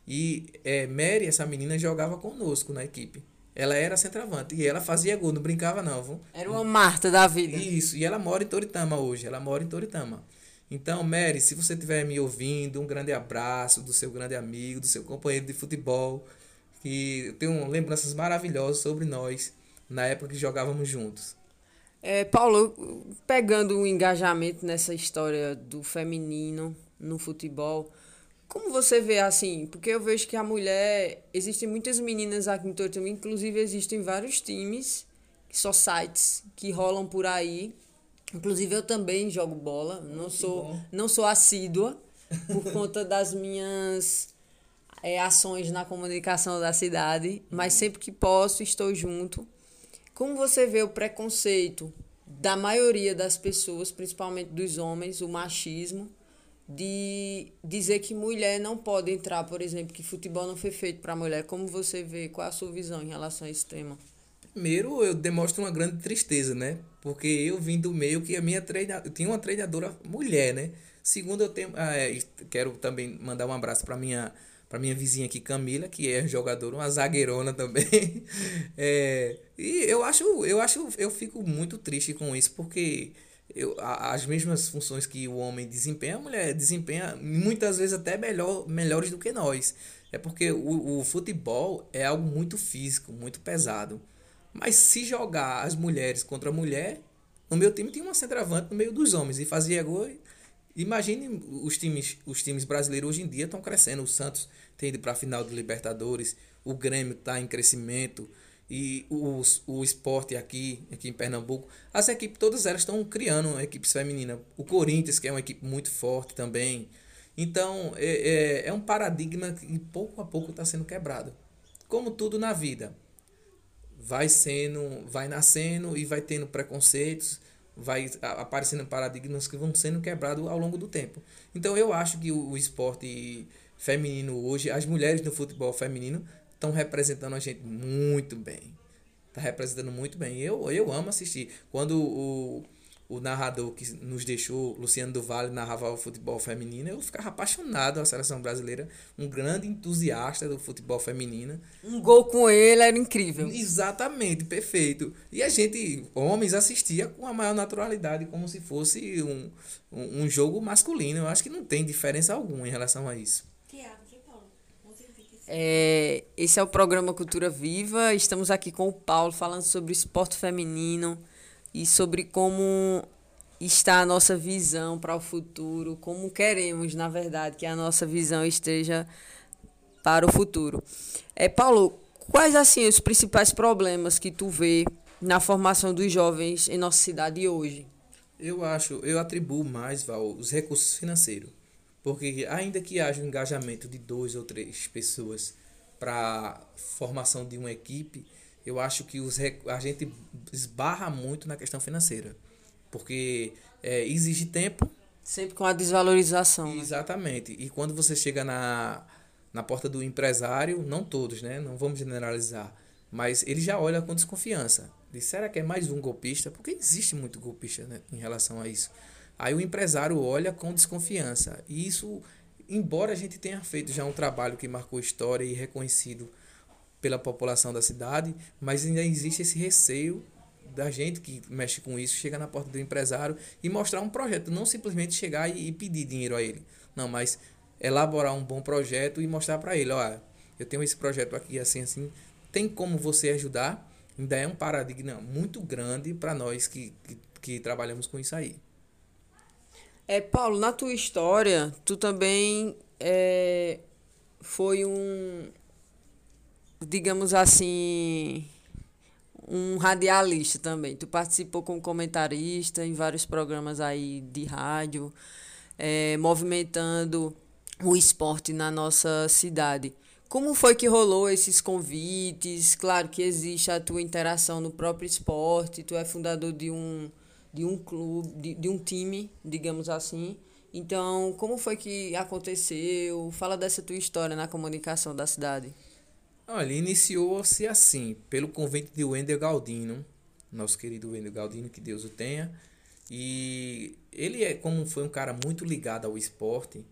E é, Mary, essa menina, jogava conosco na equipe. Ela era centroavante e ela fazia gol, não brincava não. Viu? Era uma Marta da vida. Isso, e ela mora em Toritama hoje, ela mora em Toritama. Então, Mary, se você estiver me ouvindo, um grande abraço do seu grande amigo, do seu companheiro de futebol, que tem lembranças maravilhosas sobre nós na época que jogávamos juntos. É, Paulo, pegando o engajamento nessa história do feminino no futebol, como você vê assim? Porque eu vejo que a mulher. Existem muitas meninas aqui em Tortama, inclusive existem vários times, só sites que rolam por aí. Inclusive eu também jogo bola, não sou, não sou assídua por conta das minhas é, ações na comunicação da cidade, mas sempre que posso estou junto. Como você vê o preconceito da maioria das pessoas, principalmente dos homens, o machismo, de dizer que mulher não pode entrar, por exemplo, que futebol não foi feito para mulher. Como você vê, qual a sua visão em relação a esse tema? Primeiro, eu demonstro uma grande tristeza, né? Porque eu vim do meio que a minha treinadora, eu tinha uma treinadora mulher, né? Segundo, eu tenho, ah, é, quero também mandar um abraço para minha para minha vizinha aqui, Camila, que é jogadora, uma zagueirona também. [laughs] É, e eu acho, eu acho, eu fico muito triste com isso, porque eu, as mesmas funções que o homem desempenha, a mulher desempenha muitas vezes até melhor, melhores do que nós. É porque o, o futebol é algo muito físico, muito pesado. Mas se jogar as mulheres contra a mulher, no meu time tinha uma centroavante no meio dos homens e fazia gol. Imagine os times, os times brasileiros hoje em dia estão crescendo. O Santos tem ido para a final do Libertadores, o Grêmio está em crescimento e o, o esporte aqui, aqui em Pernambuco, as equipes todas elas estão criando equipes femininas. O Corinthians, que é uma equipe muito forte também. Então, é, é, é um paradigma que pouco a pouco está sendo quebrado. Como tudo na vida. Vai sendo, vai nascendo e vai tendo preconceitos, vai aparecendo paradigmas que vão sendo quebrados ao longo do tempo. Então, eu acho que o, esporte feminino hoje, as mulheres no futebol feminino estão representando a gente muito bem. Tá representando muito bem. Eu, eu amo assistir. Quando o, o narrador que nos deixou, Luciano do Vale, narrava o futebol feminino, eu ficava apaixonado a seleção brasileira, um grande entusiasta do futebol feminino. Um gol com ele era incrível. Exatamente, perfeito. E a gente, homens, assistia com a maior naturalidade, como se fosse um, um, um jogo masculino. Eu acho que não tem diferença alguma em relação a isso. É, esse é o programa Cultura Viva. Estamos aqui com o Paulo falando sobre esporte feminino e sobre como está a nossa visão para o futuro, como queremos, na verdade, que a nossa visão esteja para o futuro. É, Paulo, quais assim os principais problemas que tu vê na formação dos jovens em nossa cidade hoje? Eu acho, eu atribuo mais, Val, os recursos financeiros. Porque ainda que haja um engajamento de duas ou três pessoas para formação de uma equipe, eu acho que os, a gente esbarra muito na questão financeira. Porque é, exige tempo. Sempre com a desvalorização. Né? Exatamente. E quando você chega na, na porta do empresário, não todos, né? Não vamos generalizar. Mas ele já olha com desconfiança. Diz, será que é mais um golpista? Porque existe muito golpista né, em relação a isso. Aí o empresário olha com desconfiança. E isso, embora a gente tenha feito já um trabalho que marcou história e reconhecido pela população da cidade, mas ainda existe esse receio da gente que mexe com isso, chega na porta do empresário e mostrar um projeto, não simplesmente chegar e, pedir dinheiro a ele. Não, mas elaborar um bom projeto e mostrar para ele, olha, eu tenho esse projeto aqui assim assim, tem como você ajudar? Ainda é um paradigma muito grande para nós que, que, que trabalhamos com isso aí. É, Paulo, na tua história, tu também é, foi um, digamos assim, um radialista também. Tu participou como comentarista em vários programas aí de rádio, é, movimentando o esporte na nossa cidade. Como foi que rolou esses convites? Claro que existe a tua interação no próprio esporte, tu é fundador de um de um clube, de, de um time, digamos assim. Então, como foi que aconteceu? Fala dessa tua história na comunicação da cidade. Olha, iniciou-se assim, pelo convite de Wender Galdino, nosso querido Wender Galdino, que Deus o tenha. E ele é como foi um cara muito ligado ao esporte,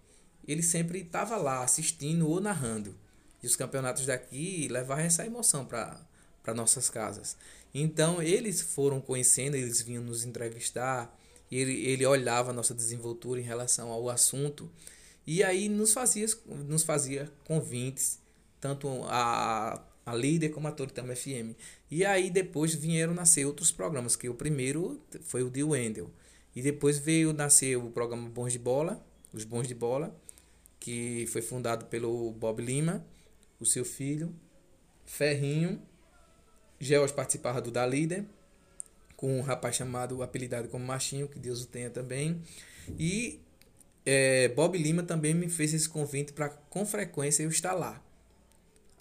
ele sempre estava lá assistindo ou narrando. E os campeonatos daqui levavam essa emoção para nossas casas. Então eles foram conhecendo, eles vinham nos entrevistar, ele, ele olhava a nossa desenvoltura em relação ao assunto e aí nos fazia, nos fazia convites, tanto a, a líder como a Toritama FM. E aí depois vieram nascer outros programas, que o primeiro foi o de Wendel. E depois veio nascer o programa Bons de Bola, os Bons de Bola, que foi fundado pelo Bob Lima, o seu filho, Ferrinho Geos participava do Da Líder, com um rapaz chamado, apelidado como Machinho, que Deus o tenha também. E é, Bob Lima também me fez esse convite para com frequência eu estar lá.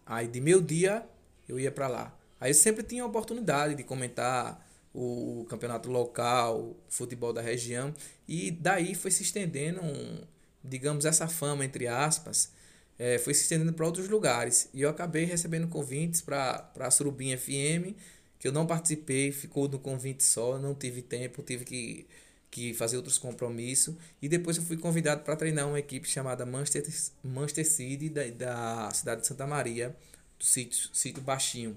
Aí de meu dia eu ia para lá. Aí sempre tinha oportunidade de comentar o campeonato local, o futebol da região e daí foi se estendendo, um, digamos essa fama entre aspas, é, foi se estendendo para outros lugares e eu acabei recebendo convites para a Surubim FM que eu não participei, ficou no convite só, não tive tempo, tive que que fazer outros compromissos. E depois eu fui convidado para treinar uma equipe chamada Manchester, Manchester City, da, da cidade de Santa Maria, do sítio, sítio Baixinho.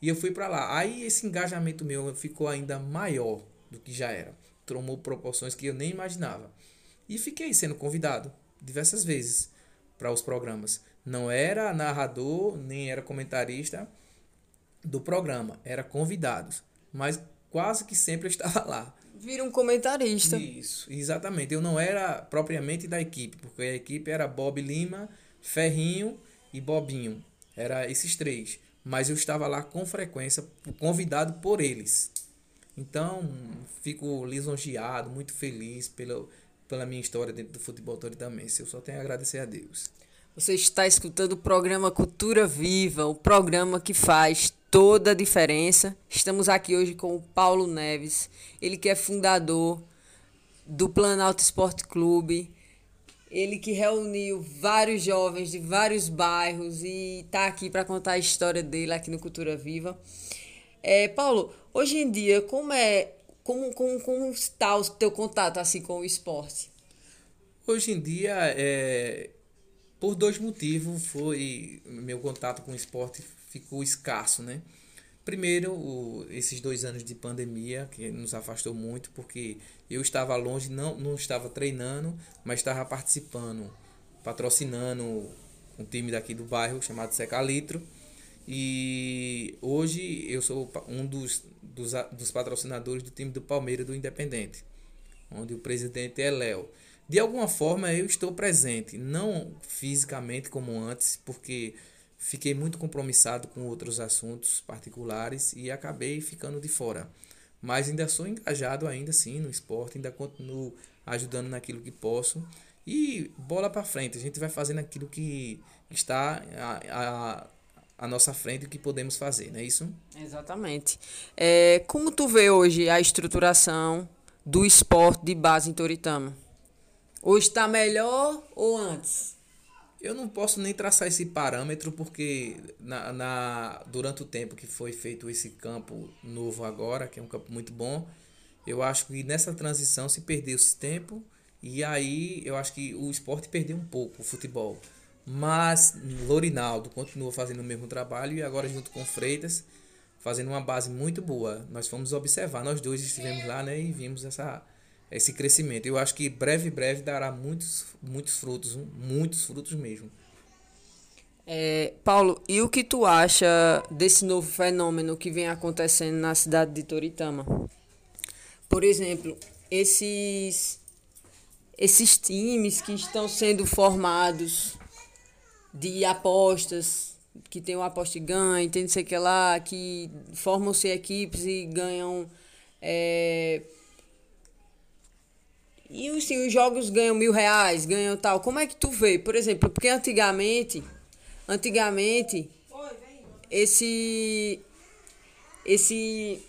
E eu fui para lá. Aí esse engajamento meu ficou ainda maior do que já era. Tomou proporções que eu nem imaginava. E fiquei sendo convidado diversas vezes para os programas. Não era narrador, nem era comentarista do programa, era convidados. Mas quase que sempre eu [laughs] estava lá. Vira um comentarista. Isso, exatamente. Eu não era propriamente da equipe, porque a equipe era Bob Lima, Ferrinho e Bobinho. Era esses três. Mas eu estava lá com frequência, convidado por eles. Então, fico lisonjeado, muito feliz pela, pela minha história dentro do futebol toritamense. Eu só tenho a agradecer a Deus. Você está escutando o programa Cultura Viva, o programa que faz toda a diferença. Estamos aqui hoje com o Paulo Neves, ele que é fundador do Planalto Esporte Clube, ele que reuniu vários jovens de vários bairros e está aqui para contar a história dele aqui no Cultura Viva. É, Paulo, hoje em dia, como é, como, como, como está o teu contato assim com o esporte? Hoje em dia, é, por dois motivos, foi meu contato com o esporte ficou escasso, né? Primeiro, o, esses dois anos de pandemia, que nos afastou muito, porque eu estava longe, não, não estava treinando, mas estava participando, patrocinando um time daqui do bairro chamado Secalitro. E hoje eu sou um dos, dos, dos patrocinadores do time do Palmeiras do Independente, onde o presidente é Léo. De alguma forma eu estou presente, não fisicamente como antes, porque fiquei muito compromissado com outros assuntos particulares e acabei ficando de fora. Mas ainda sou engajado ainda sim no esporte, ainda continuo ajudando naquilo que posso e bola para frente. A gente vai fazendo aquilo que está a, a, a nossa frente o que podemos fazer, não é isso? Exatamente. É, como tu vê hoje a estruturação do esporte de base em Toritama? Hoje está melhor ou antes? Eu não posso nem traçar esse parâmetro porque na, na, durante o tempo que foi feito esse campo novo agora, que é um campo muito bom, eu acho que nessa transição se perdeu esse tempo e aí eu acho que o esporte perdeu um pouco, o futebol. Mas Lorinaldo continua fazendo o mesmo trabalho e agora junto com Freitas fazendo uma base muito boa. Nós fomos observar, nós dois estivemos lá né, e vimos essa esse crescimento. Eu acho que breve, breve dará muitos, muitos frutos, muitos frutos mesmo. É, Paulo, e o que tu acha desse novo fenômeno que vem acontecendo na cidade de Toritama? Por exemplo, esses esses times que estão sendo formados de apostas, que tem o aposta e ganha, tem não sei o que lá, que formam-se equipes e ganham é, e assim, os jogos ganham mil reais, ganham tal. Como é que tu vê? Por exemplo, porque antigamente, antigamente, esse, esse...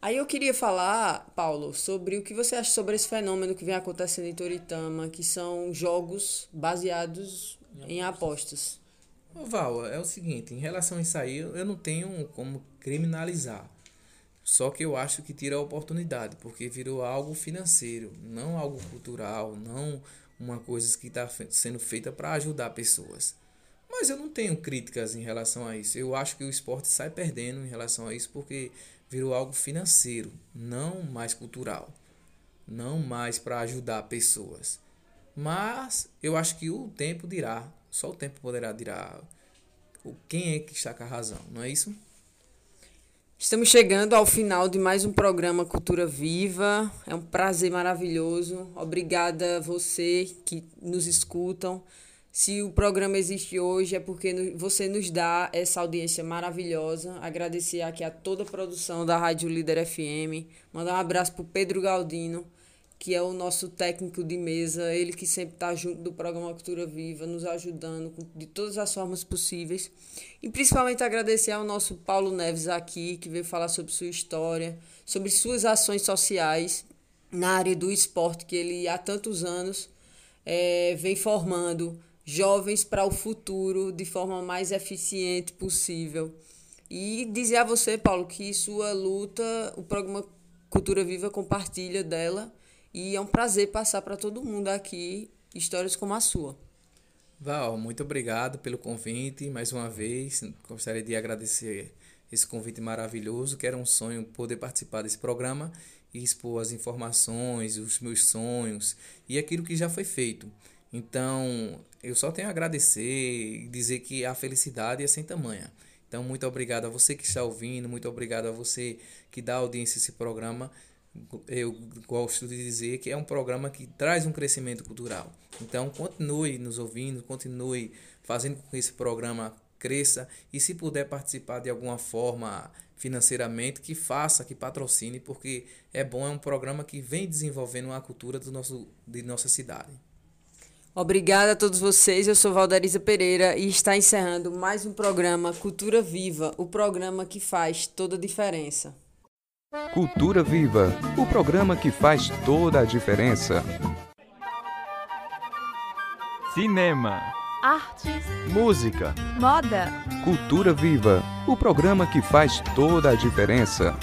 Aí eu queria falar, Paulo, sobre o que você acha sobre esse fenômeno que vem acontecendo em Toritama, que são jogos baseados em apostas. Ô Val, é o seguinte, em relação a isso aí, eu não tenho como criminalizar. Só que eu acho que tira a oportunidade, porque virou algo financeiro, não algo cultural, não uma coisa que está sendo feita para ajudar pessoas. Mas eu não tenho críticas em relação a isso. Eu acho que o esporte sai perdendo em relação a isso porque virou algo financeiro, não mais cultural, não mais para ajudar pessoas. Mas eu acho que o tempo dirá, só o tempo poderá dirá quem é que está com a razão, não é isso? Estamos chegando ao final de mais um programa Cultura Viva. É um prazer maravilhoso. Obrigada a você que nos escutam. Se o programa existe hoje é porque você nos dá essa audiência maravilhosa. Agradecer aqui a toda a produção da Rádio Líder FM. Mandar um abraço para Pedro Galdino, que é o nosso técnico de mesa, ele que sempre está junto do programa Cultura Viva, nos ajudando de todas as formas possíveis. E principalmente agradecer ao nosso Paulo Neves aqui, que veio falar sobre sua história, sobre suas ações sociais na área do esporte, que ele há tantos anos é, vem formando jovens para o futuro de forma mais eficiente possível. E dizer a você, Paulo, que sua luta, o programa Cultura Viva compartilha dela e é um prazer passar para todo mundo aqui histórias como a sua. Val, muito obrigado pelo convite mais uma vez. Gostaria de agradecer esse convite maravilhoso, que era um sonho poder participar desse programa e expor as informações, os meus sonhos e aquilo que já foi feito. Então, eu só tenho a agradecer e dizer que a felicidade é sem tamanha. Então, muito obrigado a você que está ouvindo, muito obrigado a você que dá audiência a esse programa eu gosto de dizer que é um programa que traz um crescimento cultural. Então, continue nos ouvindo, continue fazendo com que esse programa cresça e se puder participar de alguma forma financeiramente, que faça, que patrocine, porque é bom, é um programa que vem desenvolvendo a cultura do nosso, de nossa cidade. Obrigada a todos vocês. Eu sou Valderiza Pereira e está encerrando mais um programa Cultura Viva, o programa que faz toda a diferença. Cultura Viva, o programa que faz toda a diferença. Cinema, artes, música, moda. Cultura Viva, o programa que faz toda a diferença.